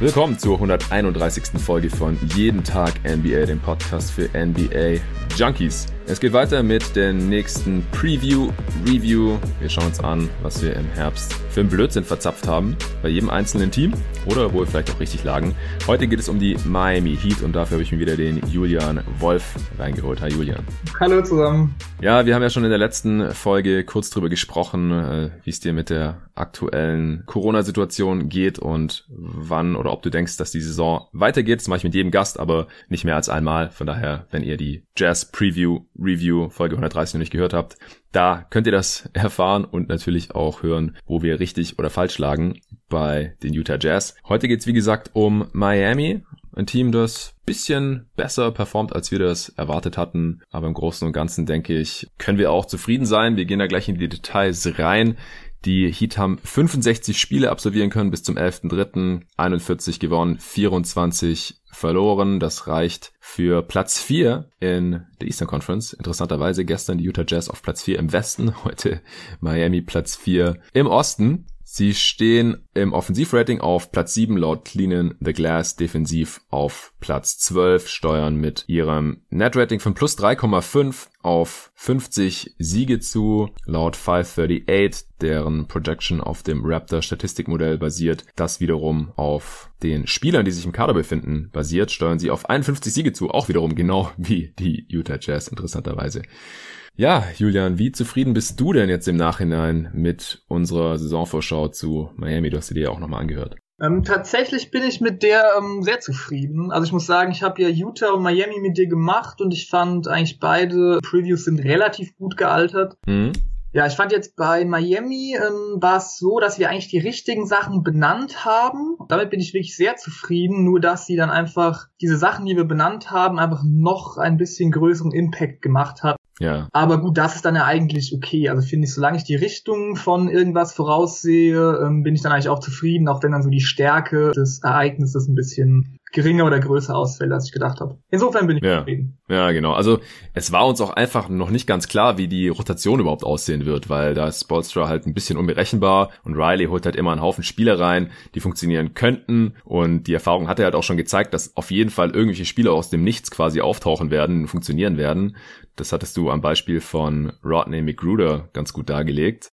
Willkommen zur 131. Folge von Jeden Tag NBA, dem Podcast für NBA Junkies. Es geht weiter mit der nächsten Preview, Review. Wir schauen uns an, was wir im Herbst für einen Blödsinn verzapft haben. Bei jedem einzelnen Team oder wo wir vielleicht auch richtig lagen. Heute geht es um die Miami Heat und dafür habe ich mir wieder den Julian Wolf reingeholt. Hi Julian. Hallo zusammen. Ja, wir haben ja schon in der letzten Folge kurz drüber gesprochen, äh, wie es dir mit der aktuellen Corona-Situation geht und wann oder ob du denkst, dass die Saison weitergeht. Das mache ich mit jedem Gast, aber nicht mehr als einmal. Von daher, wenn ihr die Jazz Preview Review Folge 130 noch nicht gehört habt, da könnt ihr das erfahren und natürlich auch hören, wo wir richtig oder falsch lagen bei den Utah Jazz. Heute geht's wie gesagt um Miami, ein Team, das bisschen besser performt, als wir das erwartet hatten. Aber im Großen und Ganzen denke ich, können wir auch zufrieden sein. Wir gehen da gleich in die Details rein. Die Heat haben 65 Spiele absolvieren können bis zum 11.3. 41 gewonnen, 24 verloren. Das reicht für Platz 4 in der Eastern Conference. Interessanterweise gestern die Utah Jazz auf Platz 4 im Westen, heute Miami Platz 4 im Osten. Sie stehen im Offensivrating auf Platz 7 laut Cleanen the Glass, defensiv auf Platz 12, steuern mit ihrem Netrating von plus 3,5 auf 50 Siege zu, laut 538, deren Projection auf dem Raptor Statistikmodell basiert, das wiederum auf den Spielern, die sich im Kader befinden, basiert, steuern sie auf 51 Siege zu, auch wiederum genau wie die Utah Jazz, interessanterweise. Ja, Julian, wie zufrieden bist du denn jetzt im Nachhinein mit unserer Saisonvorschau zu Miami? Du hast sie dir ja auch nochmal angehört. Ähm, tatsächlich bin ich mit der ähm, sehr zufrieden. Also ich muss sagen, ich habe ja Utah und Miami mit dir gemacht und ich fand eigentlich beide Previews sind relativ gut gealtert. Mhm. Ja, ich fand jetzt bei Miami ähm, war es so, dass wir eigentlich die richtigen Sachen benannt haben. Damit bin ich wirklich sehr zufrieden, nur dass sie dann einfach diese Sachen, die wir benannt haben, einfach noch ein bisschen größeren Impact gemacht hat. Ja. Aber gut, das ist dann ja eigentlich okay. Also finde ich, solange ich die Richtung von irgendwas voraussehe, ähm, bin ich dann eigentlich auch zufrieden, auch wenn dann so die Stärke des Ereignisses ein bisschen geringer oder größer ausfällt, als ich gedacht habe. Insofern bin ich ja. zufrieden. Ja, genau. Also es war uns auch einfach noch nicht ganz klar, wie die Rotation überhaupt aussehen wird, weil da ist Spolstra halt ein bisschen unberechenbar und Riley holt halt immer einen Haufen Spieler rein, die funktionieren könnten und die Erfahrung hat er halt auch schon gezeigt, dass auf jeden Fall irgendwelche Spieler aus dem Nichts quasi auftauchen werden, funktionieren werden. Das hattest du am Beispiel von Rodney McGruder ganz gut dargelegt.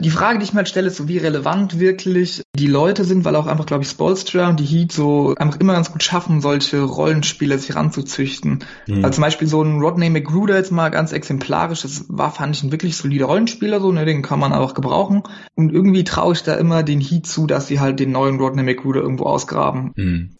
Die Frage, die ich mir halt stelle, ist so, wie relevant wirklich die Leute sind, weil auch einfach, glaube ich, Spolstra und die Heat so einfach immer ganz gut schaffen, solche Rollenspieler sich ranzuzüchten. Mhm. Also zum Beispiel so ein Rodney McGruder jetzt mal ganz exemplarisch, das war, fand ich, ein wirklich solider Rollenspieler, so, ne, den kann man auch gebrauchen. Und irgendwie traue ich da immer den Heat zu, dass sie halt den neuen Rodney McGruder irgendwo ausgraben. Mhm.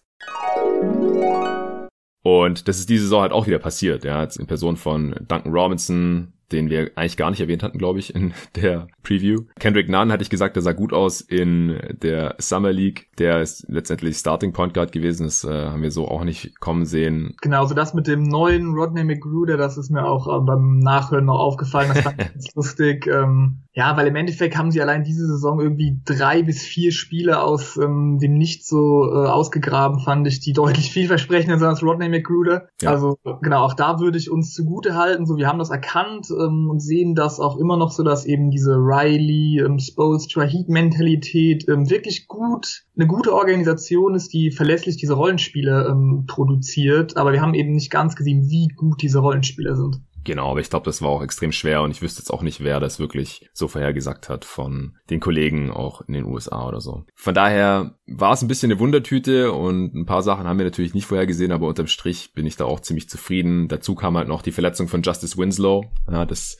Und das ist diese Saison halt auch wieder passiert, ja, jetzt in Person von Duncan Robinson, den wir eigentlich gar nicht erwähnt hatten, glaube ich, in der Preview. Kendrick Nunn hatte ich gesagt, der sah gut aus in der Summer League. Der ist letztendlich Starting Point Guard gewesen. Das äh, haben wir so auch nicht kommen sehen. Genau, so das mit dem neuen Rodney McGruder, das ist mir auch äh, beim Nachhören noch aufgefallen. Das fand ich ganz lustig. Ähm, ja, weil im Endeffekt haben sie allein diese Saison irgendwie drei bis vier Spiele aus ähm, dem Nicht so äh, ausgegraben, fand ich, die deutlich vielversprechender sind als Rodney McGruder. Ja. Also genau, auch da würde ich uns zugute halten. So, wir haben das erkannt ähm, und sehen das auch immer noch so, dass eben diese Riley, ähm, Spolstra, Heat-Mentalität ähm, wirklich gut, eine gute Organisation ist, die verlässlich diese Rollenspiele ähm, produziert. Aber wir haben eben nicht ganz gesehen, wie gut diese Rollenspieler sind. Genau, aber ich glaube, das war auch extrem schwer und ich wüsste jetzt auch nicht, wer das wirklich so vorhergesagt hat von den Kollegen auch in den USA oder so. Von daher war es ein bisschen eine Wundertüte und ein paar Sachen haben wir natürlich nicht vorhergesehen, aber unterm Strich bin ich da auch ziemlich zufrieden. Dazu kam halt noch die Verletzung von Justice Winslow. Ja, das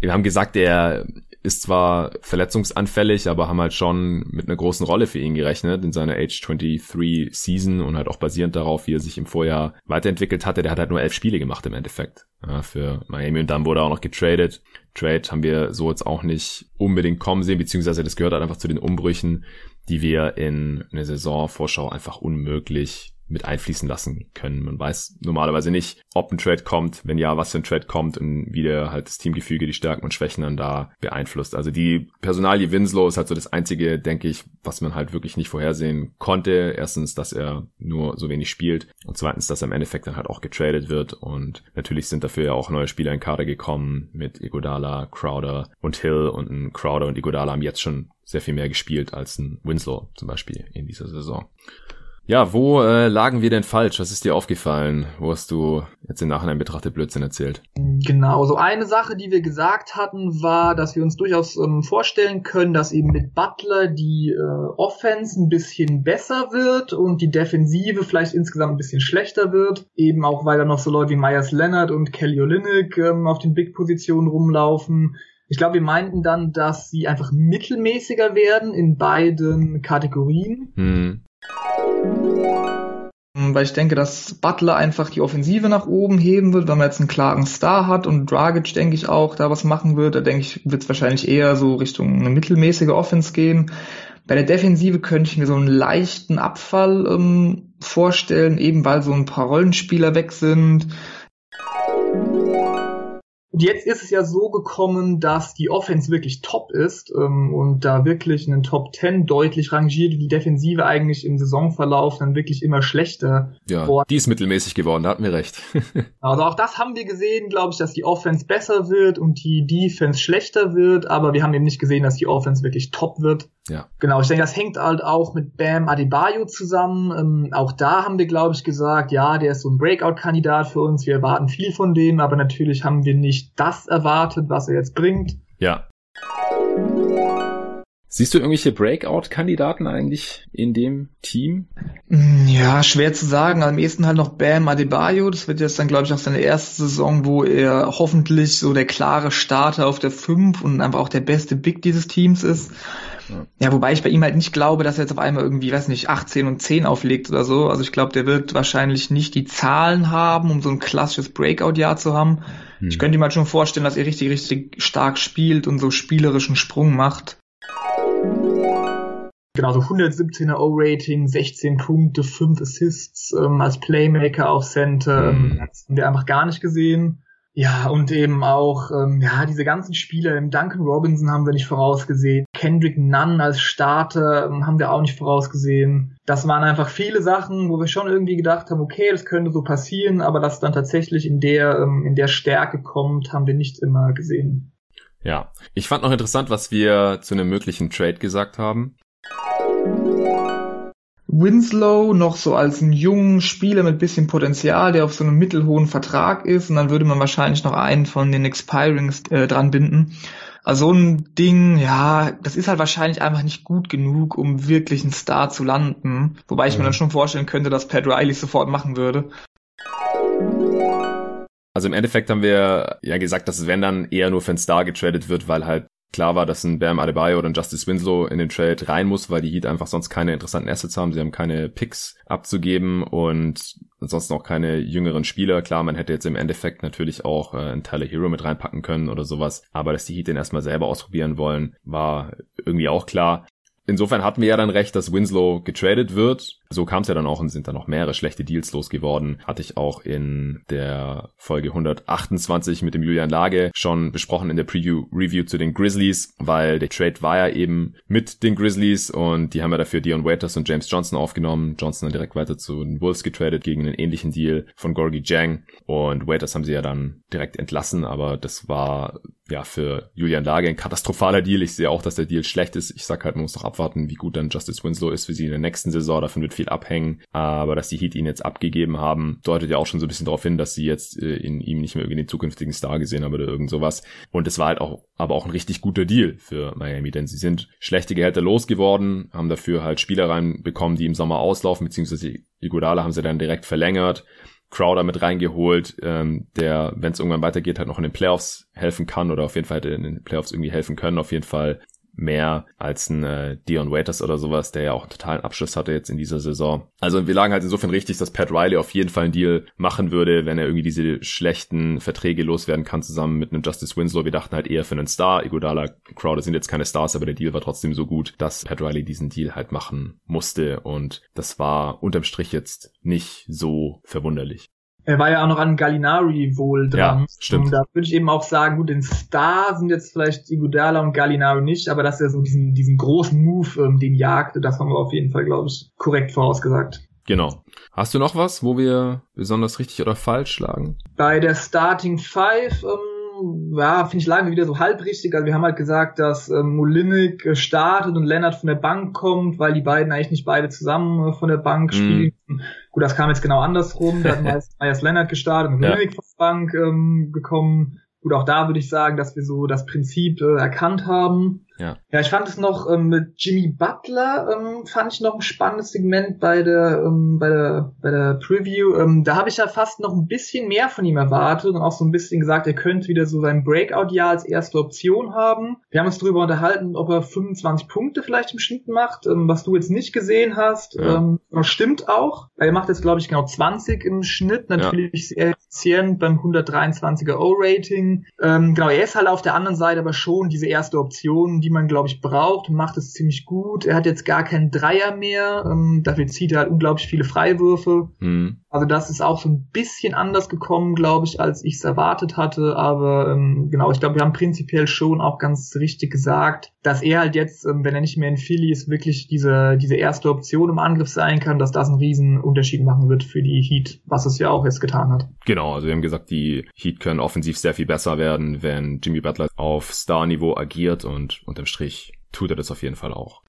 wir haben gesagt, er ist zwar verletzungsanfällig, aber haben halt schon mit einer großen Rolle für ihn gerechnet in seiner Age 23 Season und halt auch basierend darauf, wie er sich im Vorjahr weiterentwickelt hatte. Der hat halt nur elf Spiele gemacht im Endeffekt ja, für Miami und dann wurde er auch noch getradet. Trade haben wir so jetzt auch nicht unbedingt kommen sehen, beziehungsweise das gehört halt einfach zu den Umbrüchen, die wir in einer Saisonvorschau einfach unmöglich mit einfließen lassen können. Man weiß normalerweise nicht, ob ein Trade kommt, wenn ja, was für ein Trade kommt und wie der halt das Teamgefüge, die Stärken und Schwächen dann da beeinflusst. Also die Personalie Winslow ist halt so das einzige, denke ich, was man halt wirklich nicht vorhersehen konnte. Erstens, dass er nur so wenig spielt und zweitens, dass er im Endeffekt dann halt auch getradet wird und natürlich sind dafür ja auch neue Spieler in Kader gekommen mit Igodala, Crowder und Hill und ein Crowder und Igodala haben jetzt schon sehr viel mehr gespielt als ein Winslow zum Beispiel in dieser Saison. Ja, wo äh, lagen wir denn falsch? Was ist dir aufgefallen? Wo hast du jetzt im Nachhinein betrachtet Blödsinn erzählt? Genau, so eine Sache, die wir gesagt hatten, war, dass wir uns durchaus ähm, vorstellen können, dass eben mit Butler die äh, Offense ein bisschen besser wird und die Defensive vielleicht insgesamt ein bisschen schlechter wird. Eben auch, weil da noch so Leute wie Myers Leonard und Kelly Olynyk ähm, auf den Big-Positionen rumlaufen. Ich glaube, wir meinten dann, dass sie einfach mittelmäßiger werden in beiden Kategorien. Hm. Weil ich denke, dass Butler einfach die Offensive nach oben heben wird, wenn man jetzt einen klaren Star hat und Dragic, denke ich, auch da was machen wird. Da denke ich, wird es wahrscheinlich eher so Richtung eine mittelmäßige Offense gehen. Bei der Defensive könnte ich mir so einen leichten Abfall ähm, vorstellen, eben weil so ein paar Rollenspieler weg sind. Und jetzt ist es ja so gekommen, dass die Offense wirklich top ist ähm, und da wirklich einen Top 10 deutlich rangiert, die Defensive eigentlich im Saisonverlauf dann wirklich immer schlechter. Ja, worden. die ist mittelmäßig geworden, da hatten wir recht. also auch das haben wir gesehen, glaube ich, dass die Offense besser wird und die Defense schlechter wird, aber wir haben eben nicht gesehen, dass die Offense wirklich top wird. Ja. Genau, ich denke, das hängt halt auch mit Bam Adebayo zusammen. Ähm, auch da haben wir, glaube ich, gesagt, ja, der ist so ein Breakout-Kandidat für uns. Wir erwarten viel von dem, aber natürlich haben wir nicht das erwartet, was er jetzt bringt. Ja. Siehst du irgendwelche Breakout-Kandidaten eigentlich in dem Team? Ja, schwer zu sagen. Am ehesten halt noch Bam Adebayo. Das wird jetzt dann, glaube ich, auch seine erste Saison, wo er hoffentlich so der klare Starter auf der 5 und einfach auch der beste Big dieses Teams ist. Ja. ja, wobei ich bei ihm halt nicht glaube, dass er jetzt auf einmal irgendwie, weiß nicht, 18 und 10 auflegt oder so. Also ich glaube, der wird wahrscheinlich nicht die Zahlen haben, um so ein klassisches Breakout-Jahr zu haben. Hm. Ich könnte mir halt schon vorstellen, dass er richtig, richtig stark spielt und so spielerischen Sprung macht. Genau, so 117er O-Rating, 16 Punkte, 5 Assists ähm, als Playmaker auf Center. Mhm. Das haben wir einfach gar nicht gesehen. Ja, und eben auch, ähm, ja, diese ganzen Spieler, Duncan Robinson haben wir nicht vorausgesehen, Kendrick Nunn als Starter ähm, haben wir auch nicht vorausgesehen. Das waren einfach viele Sachen, wo wir schon irgendwie gedacht haben, okay, das könnte so passieren, aber dass dann tatsächlich in der, ähm, in der Stärke kommt, haben wir nicht immer gesehen. Ja, ich fand noch interessant, was wir zu einem möglichen Trade gesagt haben. Winslow noch so als einen jungen Spieler mit bisschen Potenzial, der auf so einem mittelhohen Vertrag ist und dann würde man wahrscheinlich noch einen von den Expirings äh, dran binden. Also so ein Ding, ja, das ist halt wahrscheinlich einfach nicht gut genug, um wirklich einen Star zu landen. Wobei ich mhm. mir dann schon vorstellen könnte, dass Pat Riley sofort machen würde. Also im Endeffekt haben wir ja gesagt, dass wenn dann eher nur für einen Star getradet wird, weil halt klar war, dass ein Bam Adebayo oder ein Justice Winslow in den Trade rein muss, weil die Heat einfach sonst keine interessanten Assets haben. Sie haben keine Picks abzugeben und ansonsten auch keine jüngeren Spieler. Klar, man hätte jetzt im Endeffekt natürlich auch äh, einen Tyler Hero mit reinpacken können oder sowas. Aber dass die Heat den erstmal selber ausprobieren wollen, war irgendwie auch klar. Insofern hatten wir ja dann recht, dass Winslow getradet wird. So kam es ja dann auch und sind dann noch mehrere schlechte Deals losgeworden. Hatte ich auch in der Folge 128 mit dem Julian Lage schon besprochen in der Preview-Review zu den Grizzlies, weil der Trade war ja eben mit den Grizzlies und die haben ja dafür Dion Waiters und James Johnson aufgenommen. Johnson dann direkt weiter zu den Wolves getradet gegen einen ähnlichen Deal von Gorgie Jang und Waiters haben sie ja dann direkt entlassen, aber das war ja für Julian Lage ein katastrophaler Deal. Ich sehe auch, dass der Deal schlecht ist. Ich sag halt, man muss noch abwarten, wie gut dann Justice Winslow ist für sie in der nächsten Saison. Davon wird viel abhängen. Aber dass die Heat ihn jetzt abgegeben haben, deutet ja auch schon so ein bisschen darauf hin, dass sie jetzt äh, in ihm nicht mehr irgendwie den zukünftigen Star gesehen haben oder irgend sowas. Und es war halt auch, aber auch ein richtig guter Deal für Miami, denn sie sind schlechte Gehälter losgeworden, haben dafür halt Spieler reinbekommen, die im Sommer auslaufen, beziehungsweise Iguodala haben sie dann direkt verlängert. Crowder mit reingeholt, ähm, der, wenn es irgendwann weitergeht, halt noch in den Playoffs helfen kann oder auf jeden Fall hätte in den Playoffs irgendwie helfen können. Auf jeden Fall mehr als ein äh, Dion Waiters oder sowas, der ja auch einen totalen Abschluss hatte jetzt in dieser Saison. Also wir lagen halt insofern richtig, dass Pat Riley auf jeden Fall einen Deal machen würde, wenn er irgendwie diese schlechten Verträge loswerden kann zusammen mit einem Justice Winslow. Wir dachten halt eher für einen Star. Iguodala, Crowder sind jetzt keine Stars, aber der Deal war trotzdem so gut, dass Pat Riley diesen Deal halt machen musste und das war unterm Strich jetzt nicht so verwunderlich. Er war ja auch noch an Gallinari wohl dran. Ja, stimmt. Und da würde ich eben auch sagen, gut, den Star sind jetzt vielleicht Igudala und Gallinari nicht, aber dass er so diesen, diesen großen Move, ähm, den jagte, das haben wir auf jeden Fall, glaube ich, korrekt vorausgesagt. Genau. Hast du noch was, wo wir besonders richtig oder falsch schlagen? Bei der Starting Five, ähm, ja, finde ich lange wieder so halbrichtig. Also wir haben halt gesagt, dass ähm, Molinik startet und Lennart von der Bank kommt, weil die beiden eigentlich nicht beide zusammen äh, von der Bank mhm. spielen. Gut, das kam jetzt genau andersrum. Da hat Myers Lennart gestartet und Molinik ja. von der Bank ähm, gekommen. Gut, auch da würde ich sagen, dass wir so das Prinzip äh, erkannt haben. Ja. ja, ich fand es noch ähm, mit Jimmy Butler, ähm, fand ich noch ein spannendes Segment bei der, ähm, bei der, bei der Preview. Ähm, da habe ich ja fast noch ein bisschen mehr von ihm erwartet und auch so ein bisschen gesagt, er könnte wieder so sein Breakout-Jahr als erste Option haben. Wir haben uns darüber unterhalten, ob er 25 Punkte vielleicht im Schnitt macht, ähm, was du jetzt nicht gesehen hast. Ja. Ähm, stimmt auch. Er macht jetzt, glaube ich, genau 20 im Schnitt, natürlich ja. sehr effizient beim 123er O-Rating. Ähm, genau, er ist halt auf der anderen Seite aber schon diese erste Option, die man, glaube ich, braucht und macht es ziemlich gut. Er hat jetzt gar keinen Dreier mehr. Ähm, dafür zieht er halt unglaublich viele Freiwürfe. Mhm. Also das ist auch so ein bisschen anders gekommen, glaube ich, als ich es erwartet hatte. Aber ähm, genau, ich glaube, wir haben prinzipiell schon auch ganz richtig gesagt, dass er halt jetzt, ähm, wenn er nicht mehr in Philly ist, wirklich diese, diese erste Option im Angriff sein kann, dass das einen riesen Unterschied machen wird für die Heat, was es ja auch jetzt getan hat. Genau, also wir haben gesagt, die Heat können offensiv sehr viel besser werden, wenn Jimmy Butler auf Star-Niveau agiert und unterm Strich tut er das auf jeden Fall auch.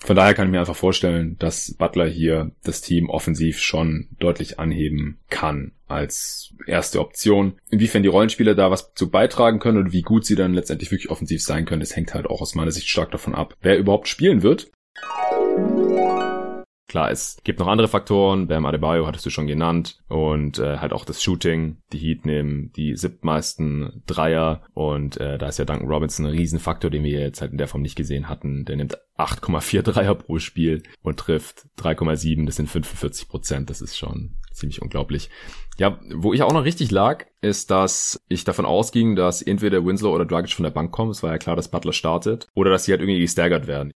Von daher kann ich mir einfach vorstellen, dass Butler hier das Team offensiv schon deutlich anheben kann als erste Option. Inwiefern die Rollenspieler da was zu beitragen können und wie gut sie dann letztendlich wirklich offensiv sein können, das hängt halt auch aus meiner Sicht stark davon ab, wer überhaupt spielen wird. Klar, es gibt noch andere Faktoren. Bam Adebayo hattest du schon genannt. Und äh, halt auch das Shooting. Die Heat nehmen die siebtmeisten Dreier. Und äh, da ist ja Duncan Robinson ein Riesenfaktor, den wir jetzt halt in der Form nicht gesehen hatten. Der nimmt 8,4 Dreier pro Spiel und trifft 3,7. Das sind 45 Prozent. Das ist schon ziemlich unglaublich. Ja, wo ich auch noch richtig lag, ist, dass ich davon ausging, dass entweder Winslow oder Dragic von der Bank kommen. Es war ja klar, dass Butler startet. Oder dass sie halt irgendwie gestaggert werden.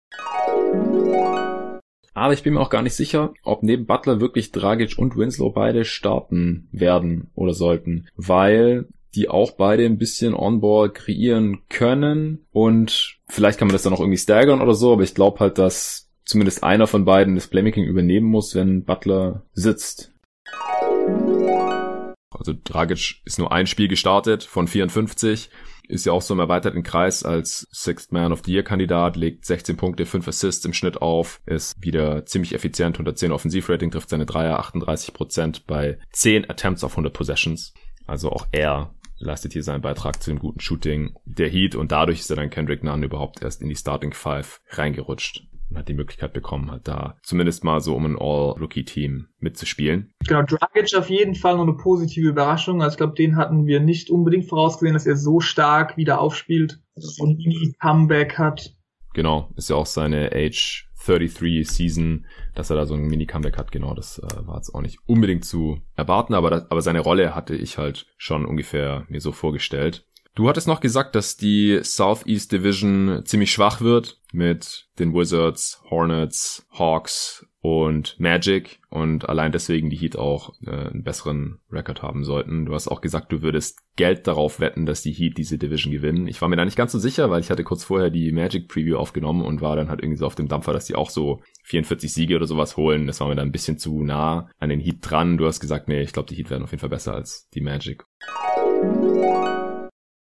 Aber ich bin mir auch gar nicht sicher, ob neben Butler wirklich Dragic und Winslow beide starten werden oder sollten, weil die auch beide ein bisschen On-Ball kreieren können und vielleicht kann man das dann auch irgendwie staggern oder so, aber ich glaube halt, dass zumindest einer von beiden das Playmaking übernehmen muss, wenn Butler sitzt. Also Dragic ist nur ein Spiel gestartet von 54 ist ja auch so im erweiterten Kreis als Sixth Man of the Year Kandidat, legt 16 Punkte, 5 Assists im Schnitt auf, ist wieder ziemlich effizient, 110 Offensivrating, trifft seine Dreier, 38 Prozent bei 10 Attempts auf 100 Possessions. Also auch er leistet hier seinen Beitrag zu dem guten Shooting der Heat und dadurch ist er dann Kendrick Nunn überhaupt erst in die Starting Five reingerutscht und hat die Möglichkeit bekommen, halt da zumindest mal so um ein All-Rookie-Team mitzuspielen. Genau, Dragic auf jeden Fall noch eine positive Überraschung. Also ich glaube, den hatten wir nicht unbedingt vorausgesehen, dass er so stark wieder aufspielt und ein Comeback hat. Genau, ist ja auch seine Age 33 Season, dass er da so ein Mini-Comeback hat, genau, das äh, war jetzt auch nicht unbedingt zu erwarten, aber, das, aber seine Rolle hatte ich halt schon ungefähr mir so vorgestellt. Du hattest noch gesagt, dass die Southeast Division ziemlich schwach wird mit den Wizards, Hornets, Hawks und Magic und allein deswegen die Heat auch äh, einen besseren Rekord haben sollten. Du hast auch gesagt, du würdest Geld darauf wetten, dass die Heat diese Division gewinnen. Ich war mir da nicht ganz so sicher, weil ich hatte kurz vorher die Magic Preview aufgenommen und war dann halt irgendwie so auf dem Dampfer, dass die auch so 44 Siege oder sowas holen. Das war mir dann ein bisschen zu nah an den Heat dran. Du hast gesagt, nee, ich glaube, die Heat werden auf jeden Fall besser als die Magic.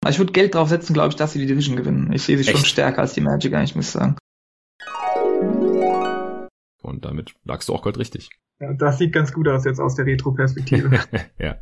Also ich würde Geld drauf setzen, glaube ich, dass sie die Division gewinnen. Ich sehe sie Echt? schon stärker als die Magic eigentlich, muss ich sagen. Und damit lagst du auch Gold richtig. Ja, das sieht ganz gut aus jetzt aus der Retro-Perspektive. ja.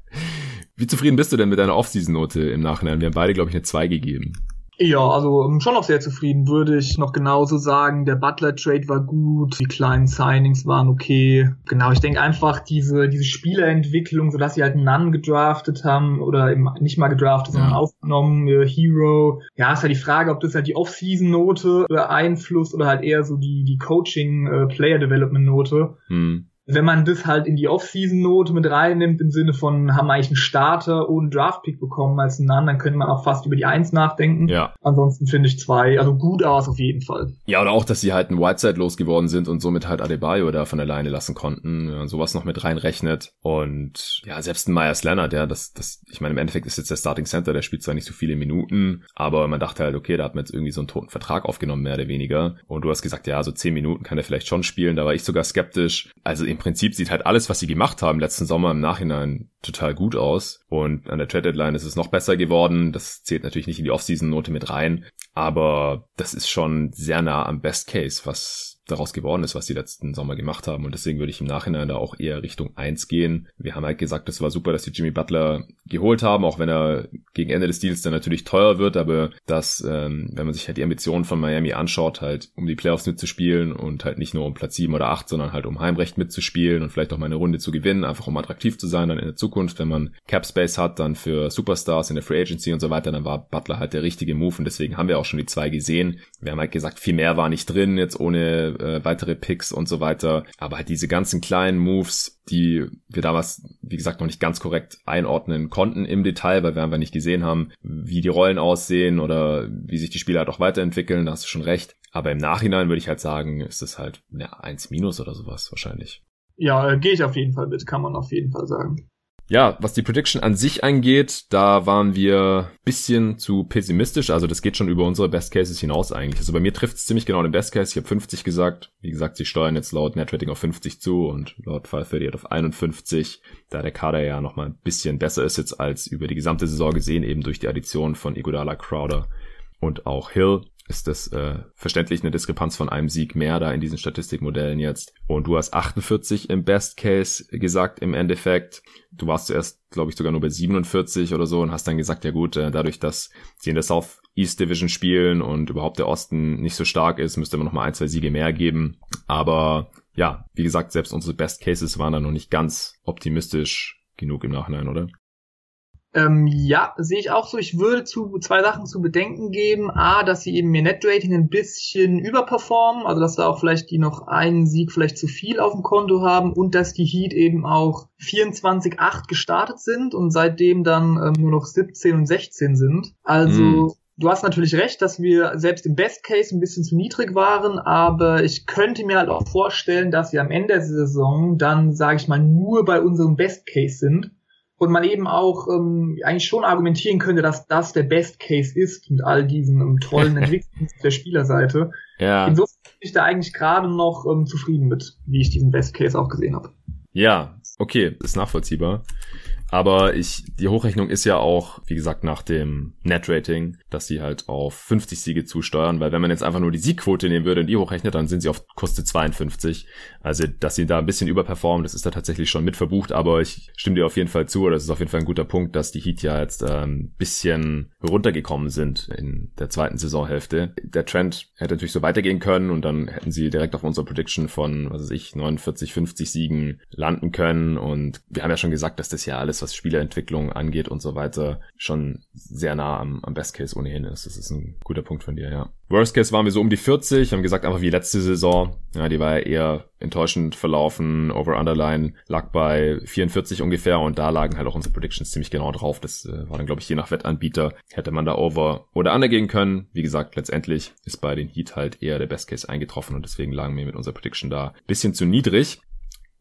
Wie zufrieden bist du denn mit deiner Off-Season-Note im Nachhinein? Wir haben beide, glaube ich, eine 2 gegeben. Ja, also ähm, schon noch sehr zufrieden, würde ich noch genauso sagen. Der Butler-Trade war gut, die kleinen Signings waren okay. Genau, ich denke einfach diese, diese Spielerentwicklung, so dass sie halt einen Nunn gedraftet haben oder eben nicht mal gedraftet, sondern ja. aufgenommen, äh, Hero. Ja, ist halt die Frage, ob das halt die Off-Season-Note beeinflusst oder halt eher so die, die Coaching-Player-Development-Note. Äh, hm wenn man das halt in die Off-Season-Note mit reinnimmt, im Sinne von, haben wir eigentlich einen Starter ohne Draft-Pick bekommen als einen anderen, dann könnte man auch fast über die Eins nachdenken. Ja. Ansonsten finde ich zwei, also gut aus auf jeden Fall. Ja, oder auch, dass sie halt ein Whiteside losgeworden sind und somit halt Adebayo da von alleine lassen konnten, und sowas noch mit reinrechnet. Und ja, selbst ein Myers Leonard, ja, das, das, ich meine, im Endeffekt ist jetzt der Starting Center, der spielt zwar nicht so viele Minuten, aber man dachte halt, okay, da hat man jetzt irgendwie so einen toten Vertrag aufgenommen, mehr oder weniger. Und du hast gesagt, ja, so zehn Minuten kann er vielleicht schon spielen, da war ich sogar skeptisch. Also im Prinzip sieht halt alles, was sie gemacht haben letzten Sommer im Nachhinein total gut aus. Und an der Trade Deadline ist es noch besser geworden. Das zählt natürlich nicht in die Offseason-Note mit rein. Aber das ist schon sehr nah am Best Case, was daraus geworden ist, was die letzten Sommer gemacht haben. Und deswegen würde ich im Nachhinein da auch eher Richtung eins gehen. Wir haben halt gesagt, es war super, dass die Jimmy Butler geholt haben, auch wenn er gegen Ende des Deals dann natürlich teuer wird, aber dass, ähm, wenn man sich halt die Ambitionen von Miami anschaut, halt um die Playoffs mitzuspielen und halt nicht nur um Platz 7 oder 8, sondern halt um Heimrecht mitzuspielen und vielleicht auch mal eine Runde zu gewinnen, einfach um attraktiv zu sein dann in der Zukunft, wenn man Cap Space hat, dann für Superstars in der Free Agency und so weiter, dann war Butler halt der richtige Move und deswegen haben wir auch schon die zwei gesehen. Wir haben halt gesagt, viel mehr war nicht drin, jetzt ohne äh, weitere Picks und so weiter. Aber halt diese ganzen kleinen Moves, die wir damals, wie gesagt, noch nicht ganz korrekt einordnen konnten im Detail, weil wir einfach nicht gesehen haben, wie die Rollen aussehen oder wie sich die Spieler halt auch weiterentwickeln, da hast du schon recht. Aber im Nachhinein würde ich halt sagen, ist es halt ja, 1 minus oder sowas wahrscheinlich. Ja, äh, gehe ich auf jeden Fall mit, kann man auf jeden Fall sagen. Ja, was die Prediction an sich angeht, da waren wir bisschen zu pessimistisch. Also das geht schon über unsere Best Cases hinaus eigentlich. Also bei mir trifft es ziemlich genau den Best Case. Ich habe 50 gesagt. Wie gesagt, sie steuern jetzt laut Netrating auf 50 zu und laut 538 auf 51. Da der Kader ja nochmal ein bisschen besser ist jetzt als über die gesamte Saison gesehen, eben durch die Addition von Iguodala, Crowder und auch Hill ist das äh, verständlich eine Diskrepanz von einem Sieg mehr da in diesen Statistikmodellen jetzt. Und du hast 48 im Best Case gesagt im Endeffekt. Du warst zuerst, glaube ich, sogar nur bei 47 oder so und hast dann gesagt, ja gut, äh, dadurch, dass sie in der South East Division spielen und überhaupt der Osten nicht so stark ist, müsste man noch mal ein, zwei Siege mehr geben. Aber ja, wie gesagt, selbst unsere Best Cases waren da noch nicht ganz optimistisch genug im Nachhinein, oder? Ähm, ja, sehe ich auch so. Ich würde zu zwei Sachen zu bedenken geben. A, dass sie eben ihr Net-Rating ein bisschen überperformen, also dass da auch vielleicht die noch einen Sieg vielleicht zu viel auf dem Konto haben und dass die Heat eben auch 24-8 gestartet sind und seitdem dann ähm, nur noch 17 und 16 sind. Also mm. Du hast natürlich recht, dass wir selbst im Best Case ein bisschen zu niedrig waren, aber ich könnte mir halt auch vorstellen, dass wir am Ende der Saison dann, sage ich mal, nur bei unserem Best Case sind und man eben auch ähm, eigentlich schon argumentieren könnte, dass das der Best Case ist mit all diesen ähm, tollen Entwicklungen der Spielerseite. Ja. Insofern bin ich da eigentlich gerade noch ähm, zufrieden mit, wie ich diesen Best Case auch gesehen habe. Ja, okay, ist nachvollziehbar. Aber ich, die Hochrechnung ist ja auch, wie gesagt, nach dem Net-Rating, dass sie halt auf 50 Siege zusteuern, weil wenn man jetzt einfach nur die Siegquote nehmen würde und die hochrechnet, dann sind sie auf Koste 52. Also, dass sie da ein bisschen überperformen, das ist da tatsächlich schon mit verbucht, aber ich stimme dir auf jeden Fall zu, das ist auf jeden Fall ein guter Punkt, dass die Heat ja jetzt ein ähm, bisschen runtergekommen sind in der zweiten Saisonhälfte. Der Trend hätte natürlich so weitergehen können und dann hätten sie direkt auf unserer Prediction von, was weiß ich, 49, 50 Siegen landen können und wir haben ja schon gesagt, dass das ja alles alles, was Spielerentwicklung angeht und so weiter, schon sehr nah am, am Best Case ohnehin ist. Das ist ein guter Punkt von dir, ja. Worst Case waren wir so um die 40, haben gesagt, einfach wie letzte Saison. Ja, die war ja eher enttäuschend verlaufen. Over-Underline lag bei 44 ungefähr und da lagen halt auch unsere Predictions ziemlich genau drauf. Das äh, war dann, glaube ich, je nach Wettanbieter hätte man da Over oder Under gehen können. Wie gesagt, letztendlich ist bei den Heat halt eher der Best Case eingetroffen und deswegen lagen wir mit unserer Prediction da bisschen zu niedrig.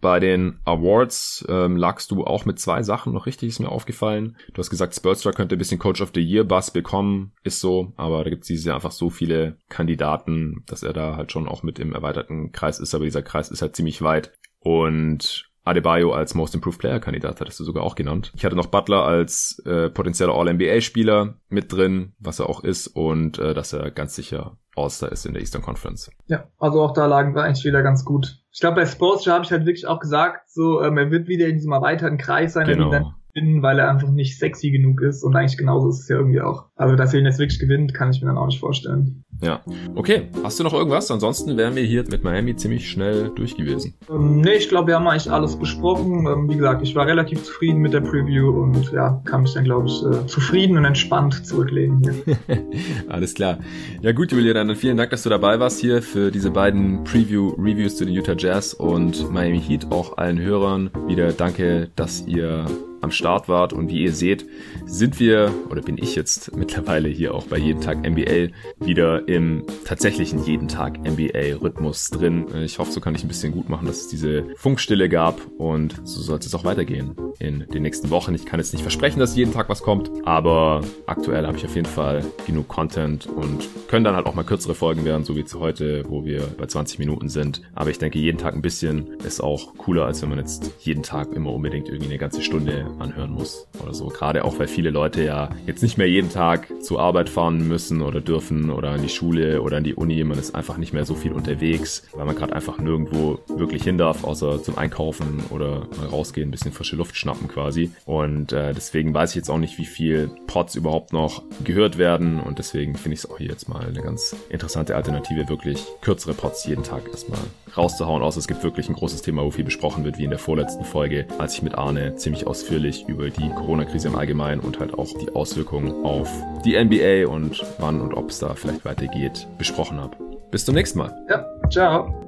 Bei den Awards ähm, lagst du auch mit zwei Sachen noch richtig, ist mir aufgefallen. Du hast gesagt, Spurster könnte ein bisschen Coach of the Year Buzz bekommen, ist so, aber da gibt es dieses Jahr einfach so viele Kandidaten, dass er da halt schon auch mit im erweiterten Kreis ist, aber dieser Kreis ist halt ziemlich weit. Und Adebayo als Most Improved Player Kandidat hattest du sogar auch genannt. Ich hatte noch Butler als äh, potenzieller All-NBA-Spieler mit drin, was er auch ist, und äh, dass er ganz sicher All-Star ist in der Eastern Conference. Ja, also auch da lagen wir eigentlich wieder ganz gut. Ich glaube, bei Sportsja habe ich halt wirklich auch gesagt, so ähm, er wird wieder in diesem erweiterten Kreis sein, genau. er dann gewinnen, weil er einfach nicht sexy genug ist und eigentlich genauso ist es ja irgendwie auch. Also, dass er ihn jetzt wirklich gewinnt, kann ich mir dann auch nicht vorstellen. Ja. Okay, hast du noch irgendwas? Ansonsten wären wir hier mit Miami ziemlich schnell durch gewesen. Ähm, nee, ich glaube, wir haben eigentlich alles besprochen. Ähm, wie gesagt, ich war relativ zufrieden mit der Preview und ja, kann mich dann, glaube ich, äh, zufrieden und entspannt zurücklegen hier. alles klar. Ja gut, Julia, dann vielen Dank, dass du dabei warst hier für diese beiden Preview-Reviews zu den Utah Jazz und Miami Heat. Auch allen Hörern wieder danke, dass ihr am Start wart. Und wie ihr seht, sind wir, oder bin ich jetzt mittlerweile hier auch bei jeden Tag NBA wieder im tatsächlichen jeden Tag NBA-Rhythmus drin. Ich hoffe, so kann ich ein bisschen gut machen, dass es diese Funkstille gab und so sollte es auch weitergehen in den nächsten Wochen. Ich kann jetzt nicht versprechen, dass jeden Tag was kommt, aber aktuell habe ich auf jeden Fall genug Content und können dann halt auch mal kürzere Folgen werden, so wie zu heute, wo wir bei 20 Minuten sind. Aber ich denke, jeden Tag ein bisschen ist auch cooler, als wenn man jetzt jeden Tag immer unbedingt irgendwie eine ganze Stunde anhören muss oder so. Gerade auch, weil viele Leute ja jetzt nicht mehr jeden Tag zur Arbeit fahren müssen oder dürfen oder in die Schule oder in die Uni. Man ist einfach nicht mehr so viel unterwegs, weil man gerade einfach nirgendwo wirklich hin darf, außer zum Einkaufen oder mal rausgehen, ein bisschen frische Luft schnappen quasi. Und äh, deswegen weiß ich jetzt auch nicht, wie viel Pods überhaupt noch gehört werden und deswegen finde ich es auch hier jetzt mal eine ganz interessante Alternative, wirklich kürzere Pods jeden Tag erstmal rauszuhauen, außer es gibt wirklich ein großes Thema, wo viel besprochen wird, wie in der vorletzten Folge, als ich mit Arne ziemlich ausführlich über die Corona-Krise im Allgemeinen und halt auch die Auswirkungen auf die NBA und wann und ob es da vielleicht weitergeht, besprochen habe. Bis zum nächsten Mal. Ja, ciao.